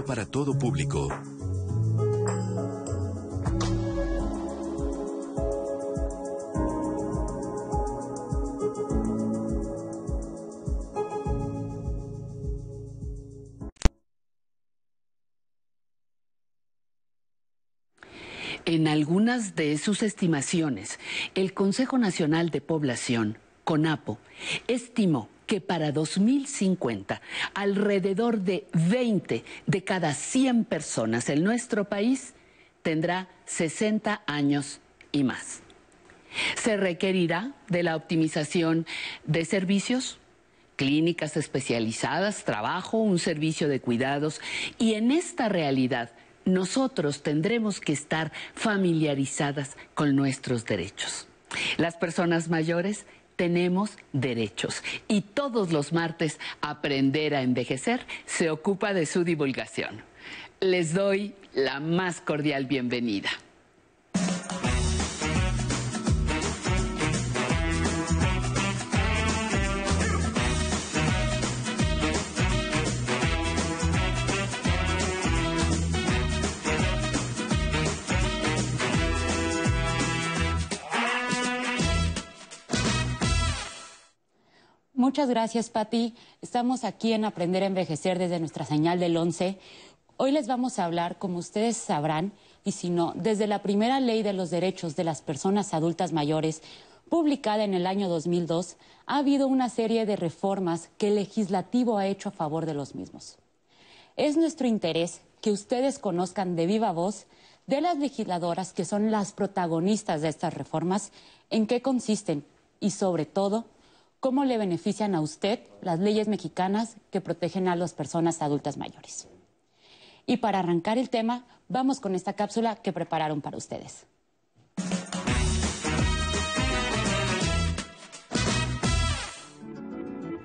para todo público. En algunas de sus estimaciones, el Consejo Nacional de Población, CONAPO, estimó que para 2050 alrededor de 20 de cada 100 personas en nuestro país tendrá 60 años y más. Se requerirá de la optimización de servicios, clínicas especializadas, trabajo, un servicio de cuidados y en esta realidad nosotros tendremos que estar familiarizadas con nuestros derechos. Las personas mayores tenemos derechos y todos los martes Aprender a Envejecer se ocupa de su divulgación. Les doy la más cordial bienvenida. Muchas gracias, Patti. Estamos aquí en Aprender a Envejecer desde nuestra señal del 11. Hoy les vamos a hablar, como ustedes sabrán, y si no, desde la primera ley de los derechos de las personas adultas mayores, publicada en el año 2002, ha habido una serie de reformas que el legislativo ha hecho a favor de los mismos. Es nuestro interés que ustedes conozcan de viva voz de las legisladoras que son las protagonistas de estas reformas, en qué consisten y, sobre todo, cómo le benefician a usted las leyes mexicanas que protegen a las personas adultas mayores. Y para arrancar el tema, vamos con esta cápsula que prepararon para ustedes.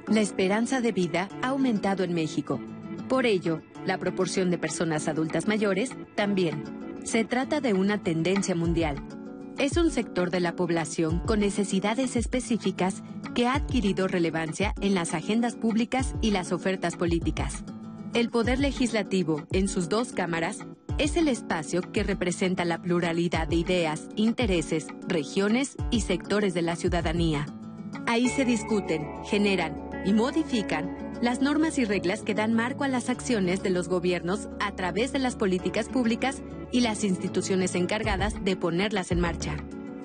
La esperanza de vida ha aumentado en México. Por ello, la proporción de personas adultas mayores también. Se trata de una tendencia mundial es un sector de la población con necesidades específicas que ha adquirido relevancia en las agendas públicas y las ofertas políticas. El Poder Legislativo, en sus dos cámaras, es el espacio que representa la pluralidad de ideas, intereses, regiones y sectores de la ciudadanía. Ahí se discuten, generan y modifican las normas y reglas que dan marco a las acciones de los gobiernos a través de las políticas públicas y las instituciones encargadas de ponerlas en marcha.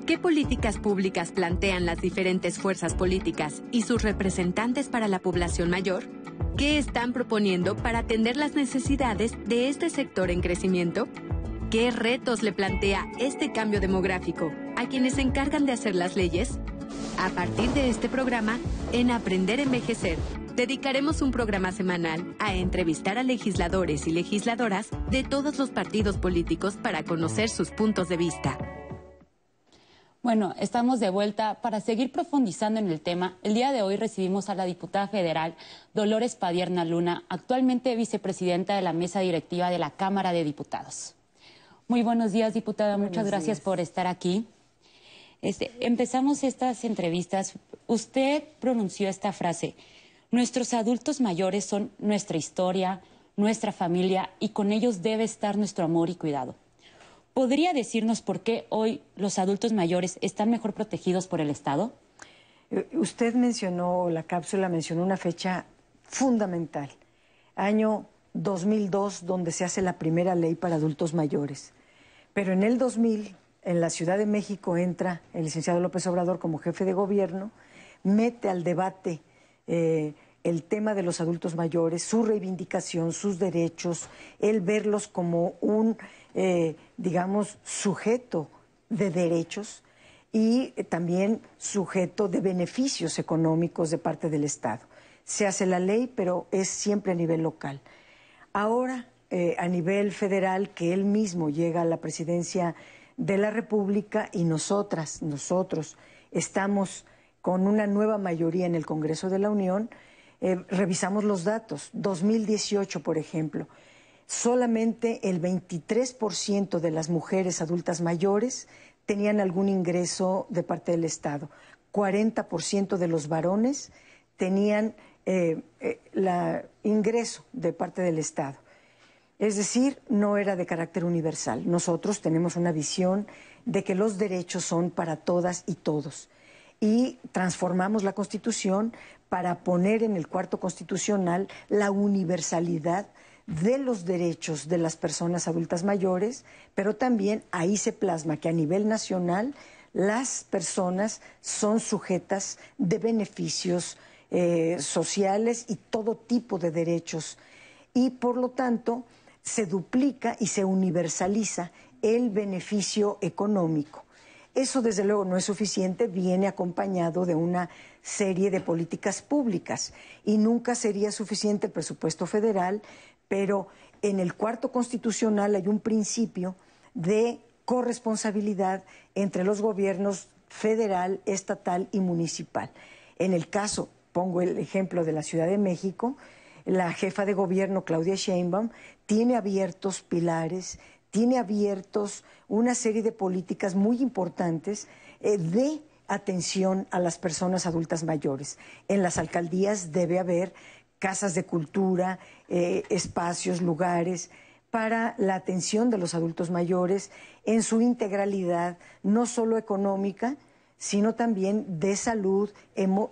¿Qué políticas públicas plantean las diferentes fuerzas políticas y sus representantes para la población mayor? ¿Qué están proponiendo para atender las necesidades de este sector en crecimiento? ¿Qué retos le plantea este cambio demográfico a quienes se encargan de hacer las leyes? A partir de este programa, en Aprender a Envejecer, dedicaremos un programa semanal a entrevistar a legisladores y legisladoras de todos los partidos políticos para conocer sus puntos de vista. Bueno, estamos de vuelta para seguir profundizando en el tema. El día de hoy recibimos a la diputada federal Dolores Padierna Luna, actualmente vicepresidenta de la mesa directiva de la Cámara de Diputados. Muy buenos días, diputada. Muchas gracias por estar aquí. Este, empezamos estas entrevistas. Usted pronunció esta frase. Nuestros adultos mayores son nuestra historia, nuestra familia y con ellos debe estar nuestro amor y cuidado. ¿Podría decirnos por qué hoy los adultos mayores están mejor protegidos por el Estado? Eh, usted mencionó, la cápsula mencionó una fecha fundamental, año 2002, donde se hace la primera ley para adultos mayores. Pero en el 2000, en la Ciudad de México, entra el licenciado López Obrador como jefe de gobierno, mete al debate eh, el tema de los adultos mayores, su reivindicación, sus derechos, el verlos como un, eh, digamos, sujeto de derechos y eh, también sujeto de beneficios económicos de parte del Estado. Se hace la ley, pero es siempre a nivel local. Ahora, a nivel federal, que él mismo llega a la presidencia de la República y nosotras, nosotros, estamos con una nueva mayoría en el Congreso de la Unión, eh, revisamos los datos. 2018, por ejemplo, solamente el 23% de las mujeres adultas mayores tenían algún ingreso de parte del Estado. 40% de los varones tenían eh, eh, ingreso de parte del Estado. Es decir, no era de carácter universal. Nosotros tenemos una visión de que los derechos son para todas y todos. Y transformamos la Constitución para poner en el cuarto constitucional la universalidad de los derechos de las personas adultas mayores, pero también ahí se plasma que a nivel nacional las personas son sujetas de beneficios eh, sociales y todo tipo de derechos. Y por lo tanto, se duplica y se universaliza el beneficio económico. Eso, desde luego, no es suficiente, viene acompañado de una serie de políticas públicas y nunca sería suficiente el presupuesto federal, pero en el cuarto constitucional hay un principio de corresponsabilidad entre los gobiernos federal, estatal y municipal. En el caso, pongo el ejemplo de la Ciudad de México, la jefa de gobierno, Claudia Sheinbaum, tiene abiertos pilares, tiene abiertos una serie de políticas muy importantes eh, de atención a las personas adultas mayores. En las alcaldías debe haber casas de cultura, eh, espacios, lugares para la atención de los adultos mayores en su integralidad, no solo económica, sino también de salud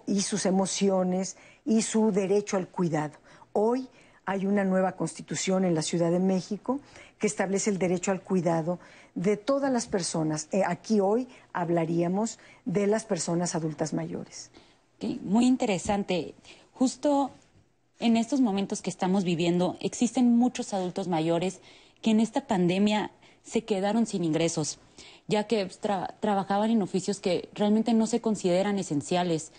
y sus emociones y su derecho al cuidado. Hoy hay una nueva constitución en la Ciudad de México que establece el derecho al cuidado de todas las personas. Eh, aquí hoy hablaríamos de las personas adultas mayores. muy interesante. Justo en estos momentos que estamos viviendo, existen muchos adultos mayores que en esta pandemia se quedaron sin ingresos, ya que trabajaban en oficios que realmente no se consideran esenciales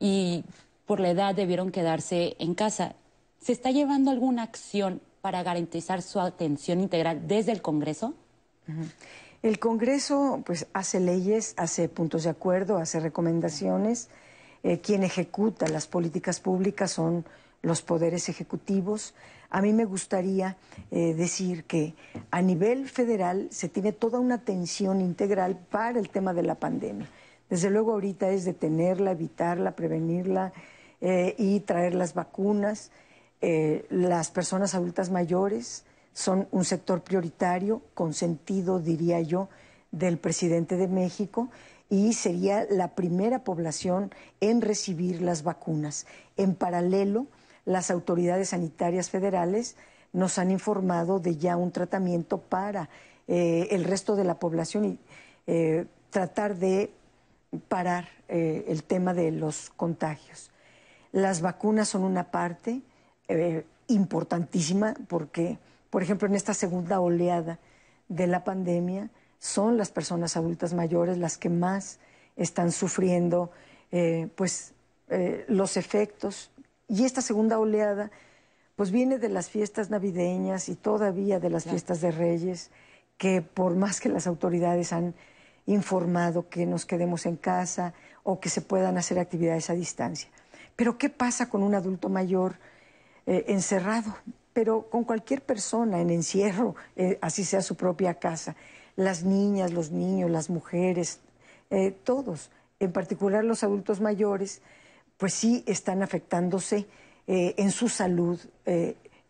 y por la edad debieron quedarse en casa. ¿Se está llevando alguna acción para garantizar su atención integral desde el Congreso? El Congreso pues hace leyes, hace puntos de acuerdo, hace recomendaciones. Eh, quien ejecuta las políticas públicas son los poderes ejecutivos. A mí me gustaría eh, decir que a nivel federal se tiene toda una atención integral para el tema de la pandemia. Desde luego ahorita es detenerla, evitarla, prevenirla eh, y traer las vacunas. Eh, las personas adultas mayores son un sector prioritario, con sentido, diría yo, del presidente de México y sería la primera población en recibir las vacunas. En paralelo, las autoridades sanitarias federales nos han informado de ya un tratamiento para eh, el resto de la población y eh, tratar de parar el tema de los contagios. Las vacunas son una parte, eh, importantísima porque, por ejemplo, en esta segunda oleada de la pandemia, son las personas adultas mayores las que más están sufriendo eh, pues, eh, los efectos. Y esta segunda oleada pues viene de las fiestas navideñas y todavía de las fiestas de Reyes, que por más que las autoridades han informado que nos quedemos en casa o que se puedan hacer actividades a distancia. Pero ¿qué pasa con un adulto mayor? Eh, encerrado, pero con cualquier persona en encierro, eh, así sea su propia casa. Las niñas, los niños, las mujeres, eh, todos, en particular los adultos mayores, pues sí están afectándose en su salud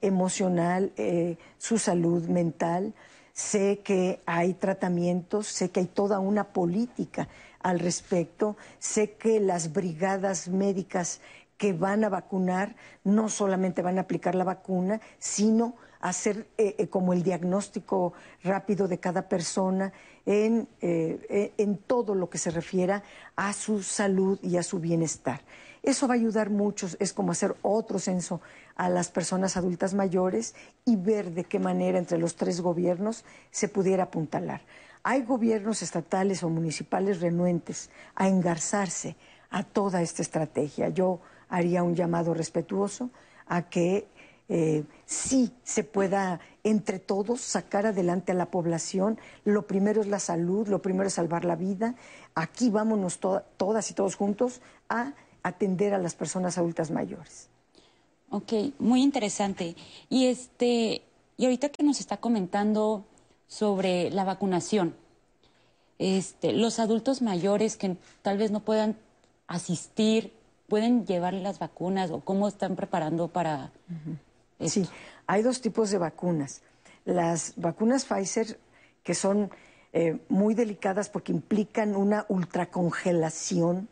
emocional, su salud mental. Sé que hay tratamientos, sé que hay toda una política al respecto, sé que las brigadas médicas que van a vacunar no solamente van a aplicar la vacuna, sino hacer eh, eh, como el diagnóstico rápido de cada persona en, eh, en todo lo que se refiera a su salud y a su bienestar. Eso va a ayudar mucho, es como hacer otro censo a las personas adultas mayores y ver de qué manera entre los tres gobiernos se pudiera apuntalar. Hay gobiernos estatales o municipales renuentes a engarzarse a toda esta estrategia. Yo haría un llamado respetuoso a que eh, sí se pueda entre todos sacar adelante a la población. Lo primero es la salud, lo primero es salvar la vida. Aquí vámonos todas y todos juntos a atender a las personas adultas mayores. Ok, muy interesante. Y este, y ahorita que nos está comentando sobre la vacunación, este, los adultos mayores que tal vez no puedan asistir pueden llevar las vacunas o cómo están preparando para Sí, hay dos tipos de vacunas. Las vacunas Pfizer, que son eh, muy delicadas porque implican una ultracongelación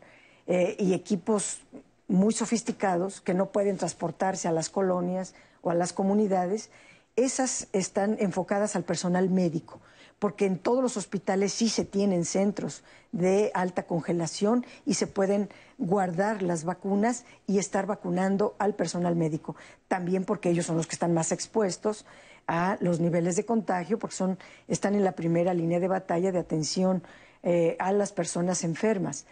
eh, y equipos muy sofisticados que no pueden transportarse a las colonias o a las comunidades, esas están enfocadas al personal médico, porque en todos los hospitales sí se tienen centros de alta congelación y se pueden guardar las vacunas y estar vacunando al personal médico. También porque ellos son los que están más expuestos a los niveles de contagio, porque son, están en la primera línea de batalla de atención eh, a las personas enfermas.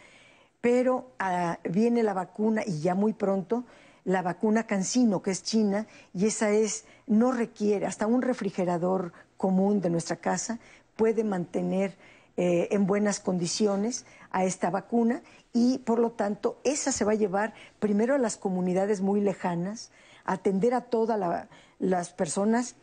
Pero ah, viene la vacuna y ya muy pronto la vacuna Cancino, que es china, y esa es, no requiere, hasta un refrigerador común de nuestra casa puede mantener eh, en buenas condiciones a esta vacuna y por lo tanto esa se va a llevar primero a las comunidades muy lejanas, a atender a todas las personas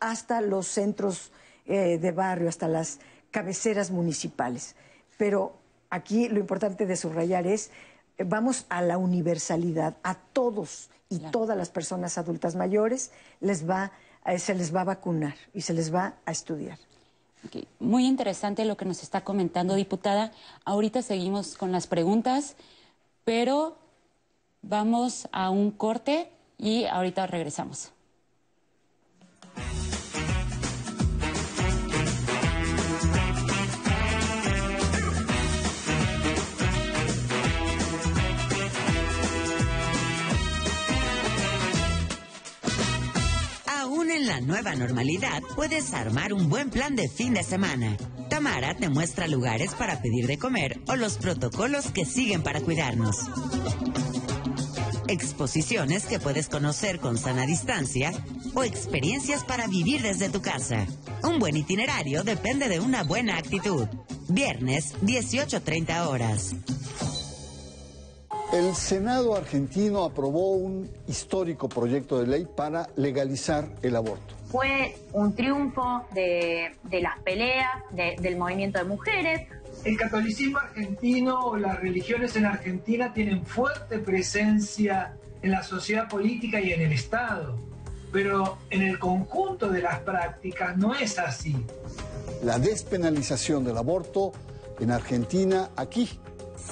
hasta los centros eh, de barrio, hasta las cabeceras municipales. Pero aquí lo importante de subrayar es vamos a la universalidad, a todos y todas las personas adultas mayores les va, eh, se les va a vacunar y se les va a estudiar. Muy interesante lo que nos está comentando, diputada. Ahorita seguimos con las preguntas, pero vamos a un corte y ahorita regresamos. En la nueva normalidad, puedes armar un buen plan de fin de semana. Tamara te muestra lugares para pedir de comer o los protocolos que siguen para cuidarnos. Exposiciones que puedes conocer con sana distancia o experiencias para vivir desde tu casa. Un buen itinerario depende de una buena actitud. Viernes, 18.30 horas. El Senado argentino aprobó un histórico proyecto de ley para legalizar el aborto. Fue un triunfo de, las peleas del movimiento de mujeres. El catolicismo argentino o las religiones en Argentina tienen fuerte presencia en la sociedad política y en el Estado, pero en el conjunto de las prácticas no es así. La despenalización del aborto en Argentina, aquí,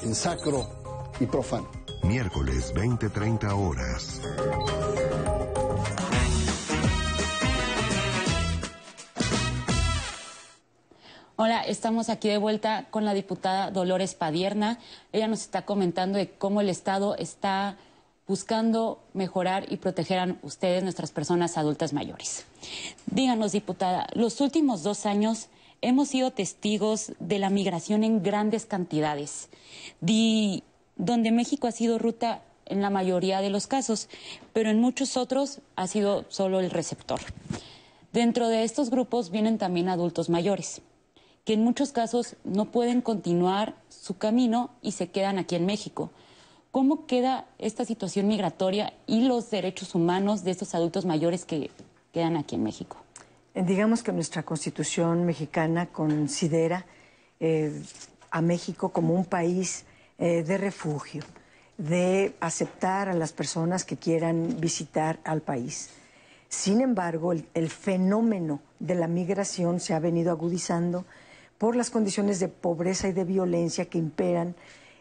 en Sacro y profano. Miércoles 20-30 horas. Hola, estamos aquí de vuelta con la diputada Dolores Padierna. Ella nos está comentando de cómo el Estado está buscando mejorar y proteger a ustedes, nuestras personas adultas mayores. Díganos, diputada, los últimos dos años hemos sido testigos de la migración en grandes cantidades donde México ha sido ruta en la mayoría de los casos, pero en muchos otros ha sido solo el receptor. Dentro de estos grupos vienen también adultos mayores, que en muchos casos no pueden continuar su camino y se quedan aquí en México. ¿Cómo queda esta situación migratoria y los derechos humanos de estos adultos mayores que quedan aquí en México? Eh, digamos que nuestra constitución mexicana considera eh, a México como un país eh, de refugio, de aceptar a las personas que quieran visitar al país. Sin embargo, el, fenómeno de la migración se ha venido agudizando por las condiciones de pobreza y de violencia que imperan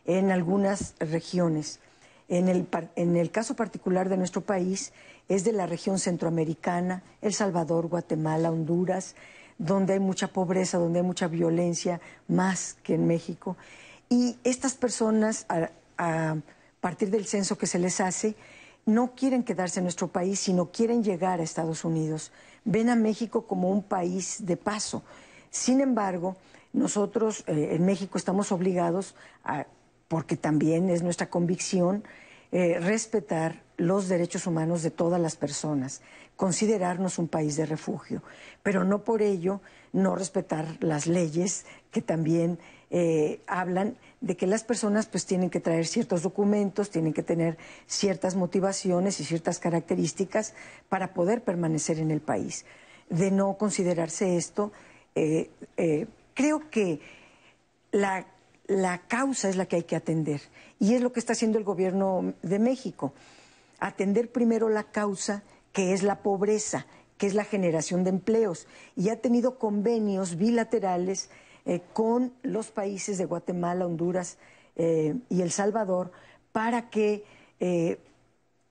en algunas regiones. En el, en el, caso particular de nuestro país es de la región centroamericana, El Salvador, Guatemala, Honduras, donde hay mucha pobreza, donde hay mucha violencia, más que en México. Y estas personas, a, partir del censo que se les hace, no quieren quedarse en nuestro país, sino quieren llegar a Estados Unidos. Ven a México como un país de paso. Sin embargo, nosotros eh, en México estamos obligados, porque también es nuestra convicción, eh, respetar los derechos humanos de todas las personas, considerarnos un país de refugio, pero no por ello no respetar las leyes que también eh, hablan de que las personas pues tienen que traer ciertos documentos, tienen que tener ciertas motivaciones y ciertas características para poder permanecer en el país. De no considerarse esto, eh, eh, creo que la, la causa es la que hay que atender y es lo que está haciendo el gobierno de México. Atender primero la causa, que es la pobreza, que es la generación de empleos, y ha tenido convenios bilaterales eh, con los países de Guatemala, Honduras eh, y El Salvador para que eh,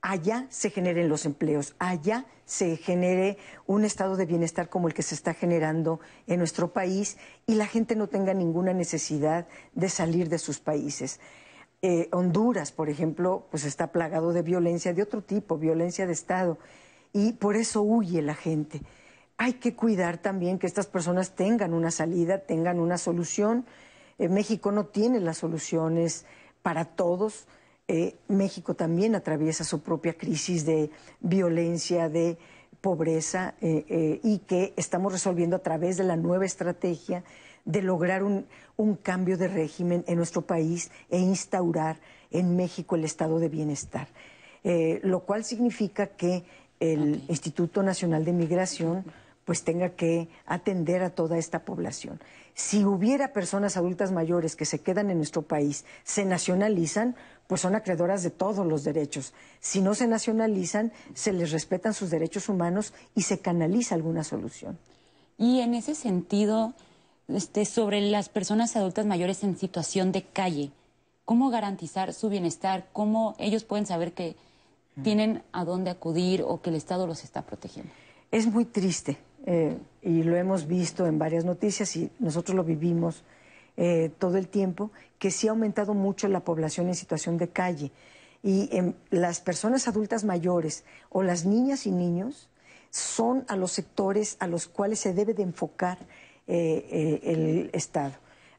allá se generen los empleos, allá se genere un estado de bienestar como el que se está generando en nuestro país y la gente no tenga ninguna necesidad de salir de sus países. Honduras, por ejemplo, pues está plagado de violencia de otro tipo, violencia de Estado, y por eso huye la gente. Hay que cuidar también que estas personas tengan una salida, tengan una solución. Eh, México no tiene las soluciones para todos. Eh, México también atraviesa su propia crisis de violencia, de pobreza, y que estamos resolviendo a través de la nueva estrategia de lograr un, cambio de régimen en nuestro país e instaurar en México el estado de bienestar. Eh, lo cual significa que el Instituto Nacional de Migración pues tenga que atender a toda esta población. Si hubiera personas adultas mayores que se quedan en nuestro país, se nacionalizan, pues son acreedoras de todos los derechos. Si no se nacionalizan, se les respetan sus derechos humanos y se canaliza alguna solución. Y en ese sentido, este, sobre las personas adultas mayores en situación de calle. ¿Cómo garantizar su bienestar? ¿Cómo ellos pueden saber que tienen a dónde acudir o que el Estado los está protegiendo? Es muy triste eh, y lo hemos visto en varias noticias y nosotros lo vivimos eh, todo el tiempo, que sí ha aumentado mucho la población en situación de calle. Y em, las personas adultas mayores o las niñas y niños son a los sectores a los cuales se debe de enfocar eh, eh, el Estado.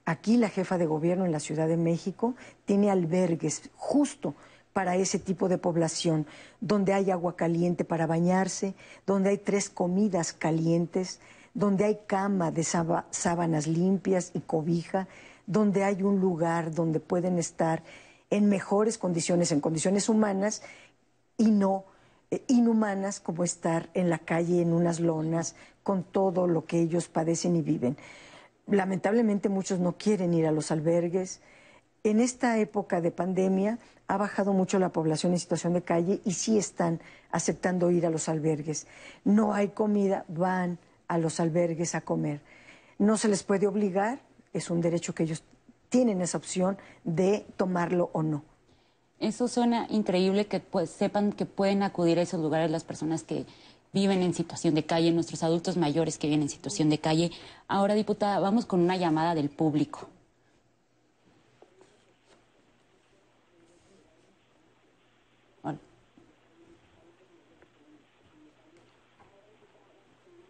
Aquí la jefa de gobierno en la Ciudad de México tiene albergues justo para ese tipo de población, donde hay agua caliente para bañarse, donde hay tres comidas calientes, donde hay cama de sábanas limpias y cobija, donde hay un lugar donde pueden estar en mejores condiciones, en condiciones humanas y no eh, inhumanas como estar en la calle en unas lonas con todo lo que ellos padecen y viven. Lamentablemente muchos no quieren ir a los albergues. En esta época de pandemia ha bajado mucho la población en situación de calle y sí están aceptando ir a los albergues. No hay comida, van a los albergues a comer. No se les puede obligar, es un derecho que ellos tienen esa opción de tomarlo o no. Eso suena increíble que pues, sepan que pueden acudir a esos lugares las personas que viven en situación de calle, nuestros adultos mayores que viven en situación de calle. Ahora, diputada, vamos con una llamada del público.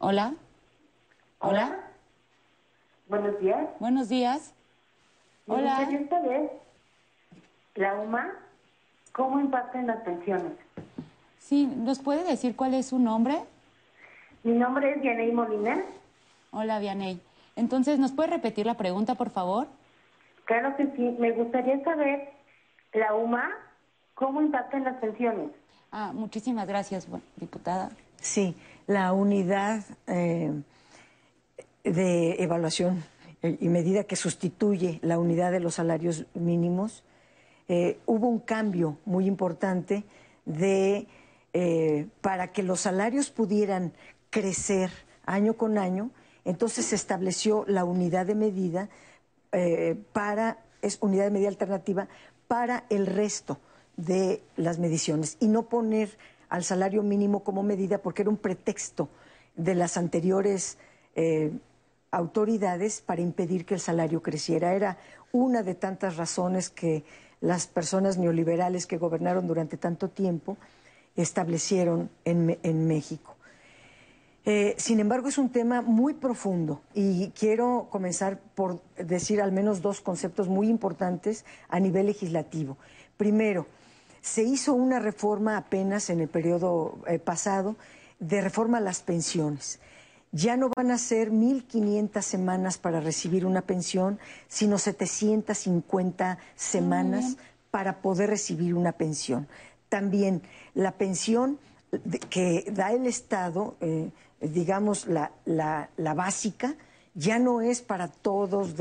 Hola. Hola. Buenos días. Buenos días. Hola. la UMA ¿Cómo impactan las pensiones? Sí, ¿nos puede decir cuál es su nombre? Mi nombre es Vianey Molina. Hola, Vianey. Entonces, ¿nos puede repetir la pregunta, por favor? Claro que sí. Me gustaría saber, la UMA, ¿cómo impactan las pensiones? Ah, muchísimas gracias, diputada. Sí, la unidad eh, de evaluación eh, y medida que sustituye la unidad de los salarios mínimos eh, hubo un cambio muy importante de, para que los salarios pudieran crecer año con año, entonces se estableció la unidad de medida para, es unidad de medida alternativa para el resto de las mediciones y no poner al salario mínimo como medida porque era un pretexto de las anteriores autoridades para impedir que el salario creciera. Era una de tantas razones que las personas neoliberales que gobernaron durante tanto tiempo establecieron en, México. Eh, sin embargo, es un tema muy profundo y quiero comenzar por decir al menos dos conceptos muy importantes a nivel legislativo. Primero, se hizo una reforma apenas en el periodo eh, pasado de reforma a las pensiones. Ya no van a ser 1.500 semanas para recibir una pensión, sino 750 semanas para poder recibir una pensión. También la pensión que da el Estado, eh, digamos la, básica, ya no es para todos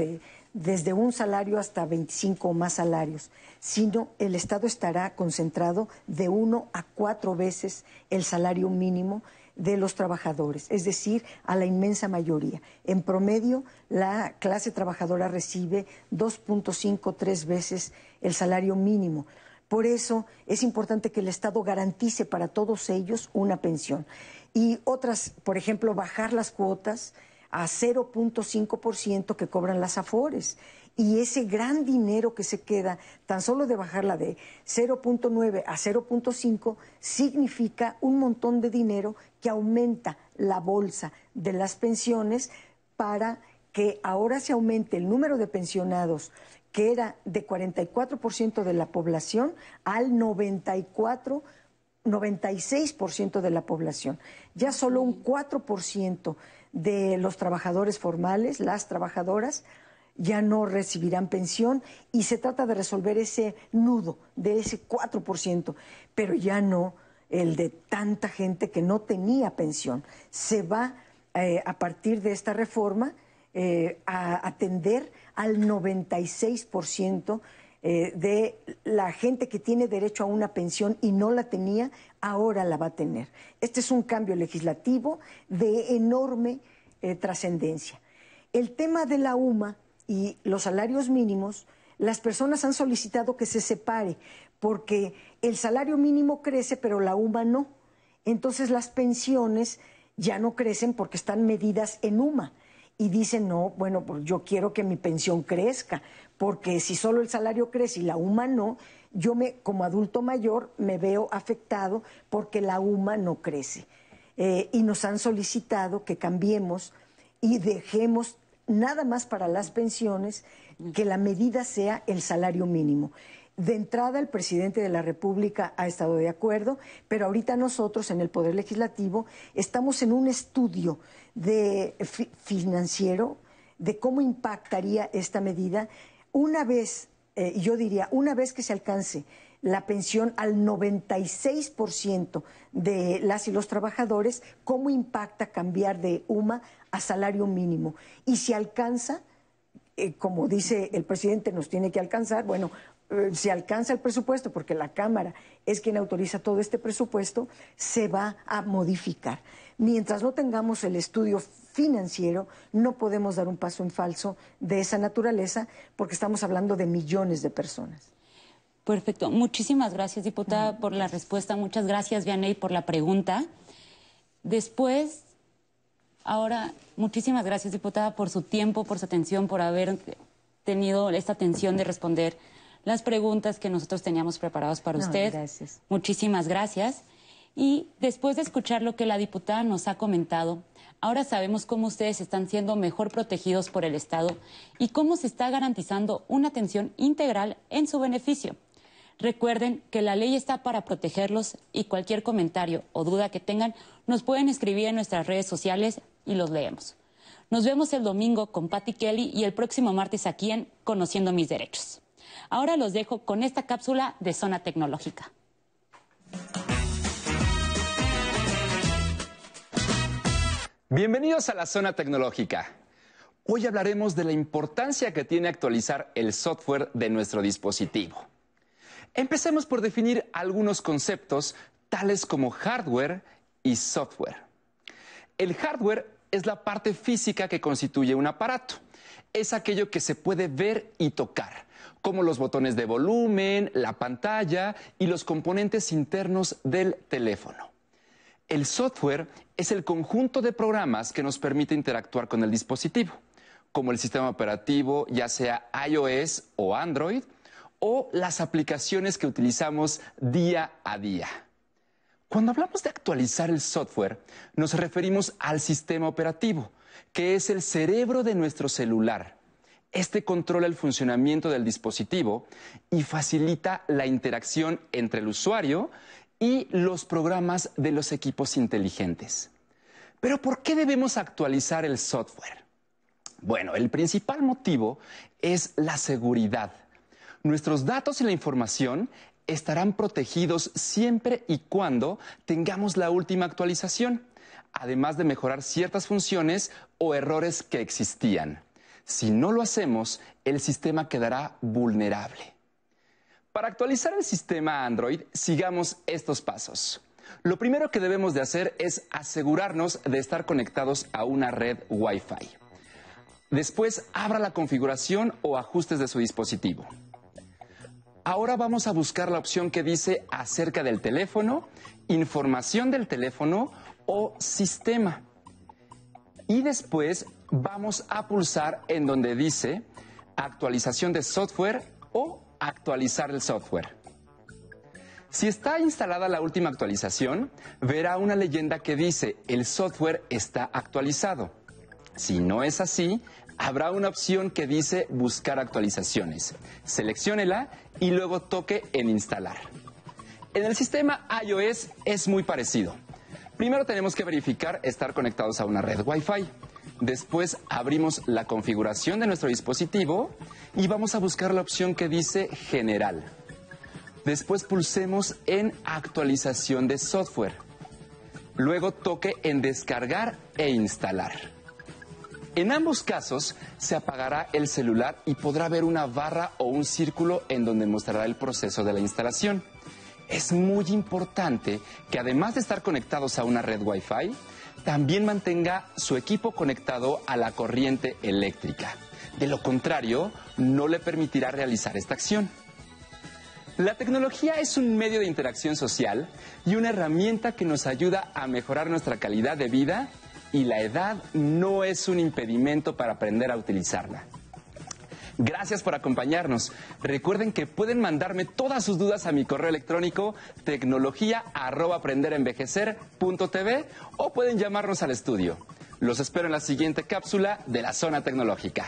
desde un salario hasta 25 o más salarios, sino el Estado estará concentrado de uno a cuatro veces el salario mínimo de los trabajadores, es decir, a la inmensa mayoría. En promedio, la clase trabajadora recibe 2.5, tres veces el salario mínimo. Por eso es importante que el Estado garantice para todos ellos una pensión. Y otras, por ejemplo, bajar las cuotas a 0.5% que cobran las AFORES y ese gran dinero que se queda, tan solo de bajarla de 0.9 a 0.5, significa un montón de dinero que aumenta la bolsa de las pensiones para que ahora se aumente el número de pensionados que era de 44% de la población al 94 96% de la población. Ya solo un 4% de los trabajadores formales, las trabajadoras, ya no recibirán pensión y se trata de resolver ese nudo de ese 4%, pero ya no el de tanta gente que no tenía pensión. Se va eh, a partir de esta reforma eh, a atender al 96% eh, de la gente que tiene derecho a una pensión y no la tenía, ahora la va a tener. Este es un cambio legislativo de enorme trascendencia. El tema de la UMA y los salarios mínimos, las personas han solicitado que se separe, porque el salario mínimo crece, pero la UMA no. Entonces las pensiones ya no crecen porque están medidas en UMA. Y dicen, no, bueno, pues yo quiero que mi pensión crezca, porque si solo el salario crece y la UMA no, yo me, como adulto mayor me veo afectado porque la UMA no crece. Eh, y nos han solicitado que cambiemos y dejemos nada más para las pensiones, que la medida sea el salario mínimo. De entrada, el presidente de la República ha estado de acuerdo, pero ahorita nosotros en el Poder Legislativo estamos en un estudio financiero de cómo impactaría esta medida una vez, eh, yo diría, una vez que se alcance la pensión al 96% de las y los trabajadores, cómo impacta cambiar de UMA a salario mínimo. Y si alcanza, eh, como dice el presidente, nos tiene que alcanzar, bueno, si alcanza el presupuesto, porque la Cámara es quien autoriza todo este presupuesto, se va a modificar. Mientras no tengamos el estudio financiero, no podemos dar un paso en falso de esa naturaleza, porque estamos hablando de millones de personas. Perfecto. Muchísimas gracias, diputada, por la respuesta. Muchas gracias, Vianey, por la pregunta. Después, ahora, muchísimas gracias, diputada, por su tiempo, por su atención, por haber tenido esta atención de responder las preguntas que nosotros teníamos preparadas para usted. Gracias. Muchísimas gracias. Y después de escuchar lo que la diputada nos ha comentado, ahora sabemos cómo ustedes están siendo mejor protegidos por el Estado y cómo se está garantizando una atención integral en su beneficio. Recuerden que la ley está para protegerlos y cualquier comentario o duda que tengan nos pueden escribir en nuestras redes sociales y los leemos. Nos vemos el domingo con Patty Kelly y el próximo martes aquí en Conociendo mis derechos. Ahora los dejo con esta cápsula de Zona Tecnológica. Bienvenidos a la Zona Tecnológica. Hoy hablaremos de la importancia que tiene actualizar el software de nuestro dispositivo. Empecemos por definir algunos conceptos tales como hardware y software. El hardware es la parte física que constituye un aparato. Es aquello que se puede ver y tocar, como los botones de volumen, la pantalla y los componentes internos del teléfono. El software es el conjunto de programas que nos permite interactuar con el dispositivo, como el sistema operativo, ya sea iOS o Android, o las aplicaciones que utilizamos día a día. Cuando hablamos de actualizar el software, nos referimos al sistema operativo, que es el cerebro de nuestro celular. Este controla el funcionamiento del dispositivo y facilita la interacción entre el usuario y los programas de los equipos inteligentes. Pero ¿por qué debemos actualizar el software? Bueno, el principal motivo es la seguridad. Nuestros datos y la información estarán protegidos siempre y cuando tengamos la última actualización, además de mejorar ciertas funciones o errores que existían. Si no lo hacemos, el sistema quedará vulnerable. Para actualizar el sistema Android, sigamos estos pasos. Lo primero que debemos de hacer es asegurarnos de estar conectados a una red Wi-Fi. Después, abra la configuración o ajustes de su dispositivo. Ahora vamos a buscar la opción que dice acerca del teléfono, información del teléfono o sistema. Y después vamos a pulsar en donde dice actualización de software o actualizar el software. Si está instalada la última actualización, verá una leyenda que dice el software está actualizado. Si no es así, habrá una opción que dice buscar actualizaciones. Selecciónela y luego toque en instalar. En el sistema iOS es muy parecido. Primero tenemos que verificar estar conectados a una red Wi-Fi. Después abrimos la configuración de nuestro dispositivo y vamos a buscar la opción que dice General. Después pulsemos en Actualización de software. Luego toque en Descargar e Instalar. En ambos casos se apagará el celular y podrá ver una barra o un círculo en donde mostrará el proceso de la instalación. Es muy importante que además de estar conectados a una red Wi-Fi, también mantenga su equipo conectado a la corriente eléctrica. De lo contrario, no le permitirá realizar esta acción. La tecnología es un medio de interacción social y una herramienta que nos ayuda a mejorar nuestra calidad de vida y la edad no es un impedimento para aprender a utilizarla. Gracias por acompañarnos. Recuerden que pueden mandarme todas sus dudas a mi correo electrónico tecnología@aprenderenvejecer.tv o pueden llamarnos al estudio. Los espero en la siguiente cápsula de la zona tecnológica.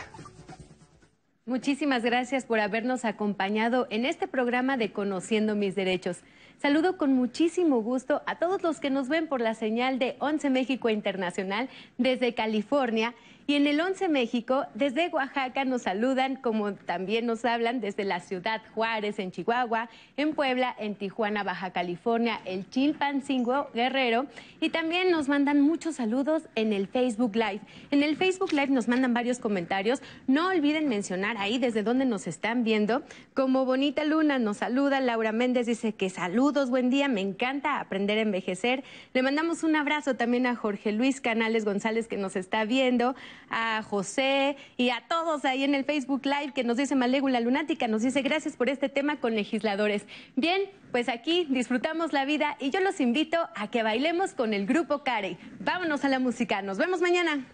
Muchísimas gracias por habernos acompañado en este programa de Conociendo mis derechos. Saludo con muchísimo gusto a todos los que nos ven por la señal de 11 México Internacional desde California y en el 11 México, desde Oaxaca, nos saludan, como también nos hablan desde la ciudad Juárez, en Chihuahua, en Puebla, en Tijuana, Baja California, el Chilpancingo, Guerrero. Y también nos mandan muchos saludos en el Facebook Live. En el Facebook Live nos mandan varios comentarios. No olviden mencionar ahí desde donde nos están viendo. Como Bonita Luna nos saluda, Laura Méndez dice que saludos, buen día, me encanta aprender a envejecer. Le mandamos un abrazo también a Jorge Luis Canales González que nos está viendo a José y a todos ahí en el Facebook Live que nos dice Malégula Lunática, nos dice gracias por este tema con legisladores. Bien, pues aquí disfrutamos la vida y yo los invito a que bailemos con el grupo Care. Vámonos a la música, nos vemos mañana.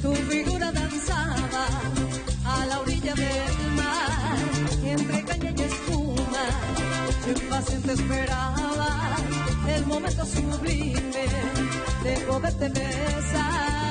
Tu figura danzaba a la orilla del mar, entre caña y espuma, yo impaciente esperaba el momento sublime de poderte besar.